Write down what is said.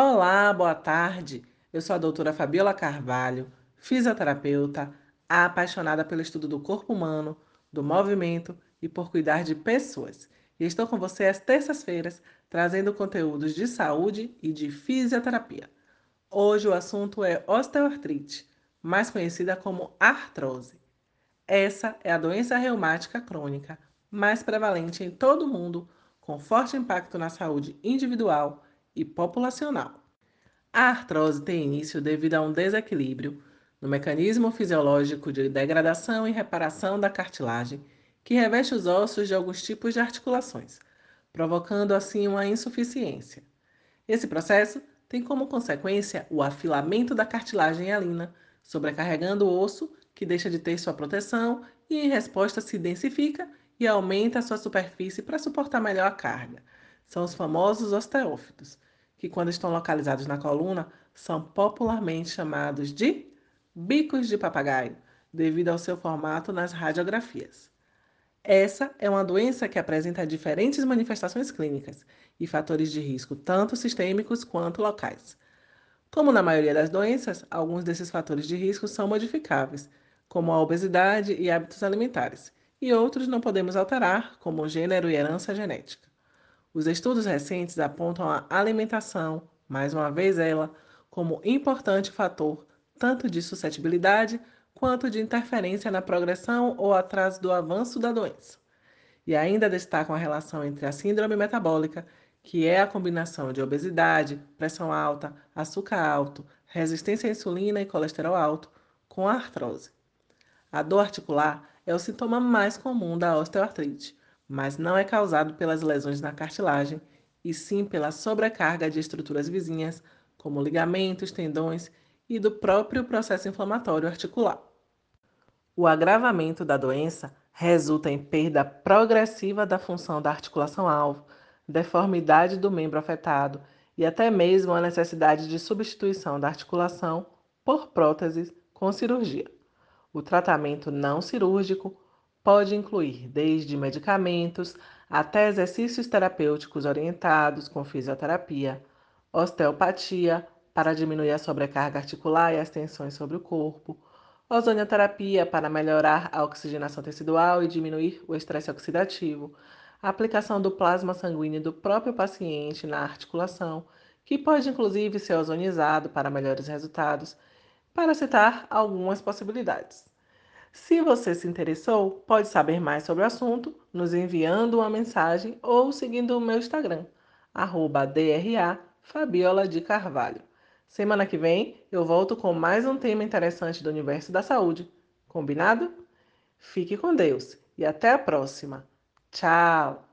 Olá, boa tarde. Eu sou a doutora Fabiola Carvalho, fisioterapeuta, apaixonada pelo estudo do corpo humano, do movimento e por cuidar de pessoas. E estou com você às terças-feiras, trazendo conteúdos de saúde e de fisioterapia. Hoje o assunto é osteoartrite, mais conhecida como artrose. Essa é a doença reumática crônica mais prevalente em todo o mundo, com forte impacto na saúde individual e populacional. A artrose tem início devido a um desequilíbrio no mecanismo fisiológico de degradação e reparação da cartilagem que reveste os ossos de alguns tipos de articulações, provocando assim uma insuficiência. Esse processo tem como consequência o afilamento da cartilagem hialina, sobrecarregando o osso, que deixa de ter sua proteção e, em resposta, se densifica e aumenta a sua superfície para suportar melhor a carga. São os famosos osteófitos que, quando estão localizados na coluna, são popularmente chamados de bicos de papagaio, devido ao seu formato nas radiografias. Essa é uma doença que apresenta diferentes manifestações clínicas e fatores de risco, tanto sistêmicos quanto locais. Como na maioria das doenças, alguns desses fatores de risco são modificáveis, como a obesidade e hábitos alimentares, e outros não podemos alterar, como gênero e herança genética. Os estudos recentes apontam a alimentação, mais uma vez ela, como importante fator tanto de suscetibilidade quanto de interferência na progressão ou atraso do avanço da doença. E ainda destacam a relação entre a síndrome metabólica, que é a combinação de obesidade, pressão alta, açúcar alto, resistência à insulina e colesterol alto, com a artrose. A dor articular é o sintoma mais comum da osteoartrite, mas não é causado pelas lesões na cartilagem, e sim pela sobrecarga de estruturas vizinhas, como ligamentos, tendões e do próprio processo inflamatório articular. O agravamento da doença resulta em perda progressiva da função da articulação-alvo, deformidade do membro afetado e até mesmo a necessidade de substituição da articulação por próteses com cirurgia. O tratamento não cirúrgico pode incluir desde medicamentos até exercícios terapêuticos orientados com fisioterapia, osteopatia para diminuir a sobrecarga articular e as tensões sobre o corpo, ozonioterapia para melhorar a oxigenação tecidual e diminuir o estresse oxidativo, a aplicação do plasma sanguíneo do próprio paciente na articulação, que pode inclusive ser ozonizado para melhores resultados, para citar algumas possibilidades. Se você se interessou, pode saber mais sobre o assunto nos enviando uma mensagem ou seguindo o meu Instagram, arroba DRA Fabiola de Carvalho. Semana que vem eu volto com mais um tema interessante do universo da saúde. Combinado? Fique com Deus e até a próxima. Tchau!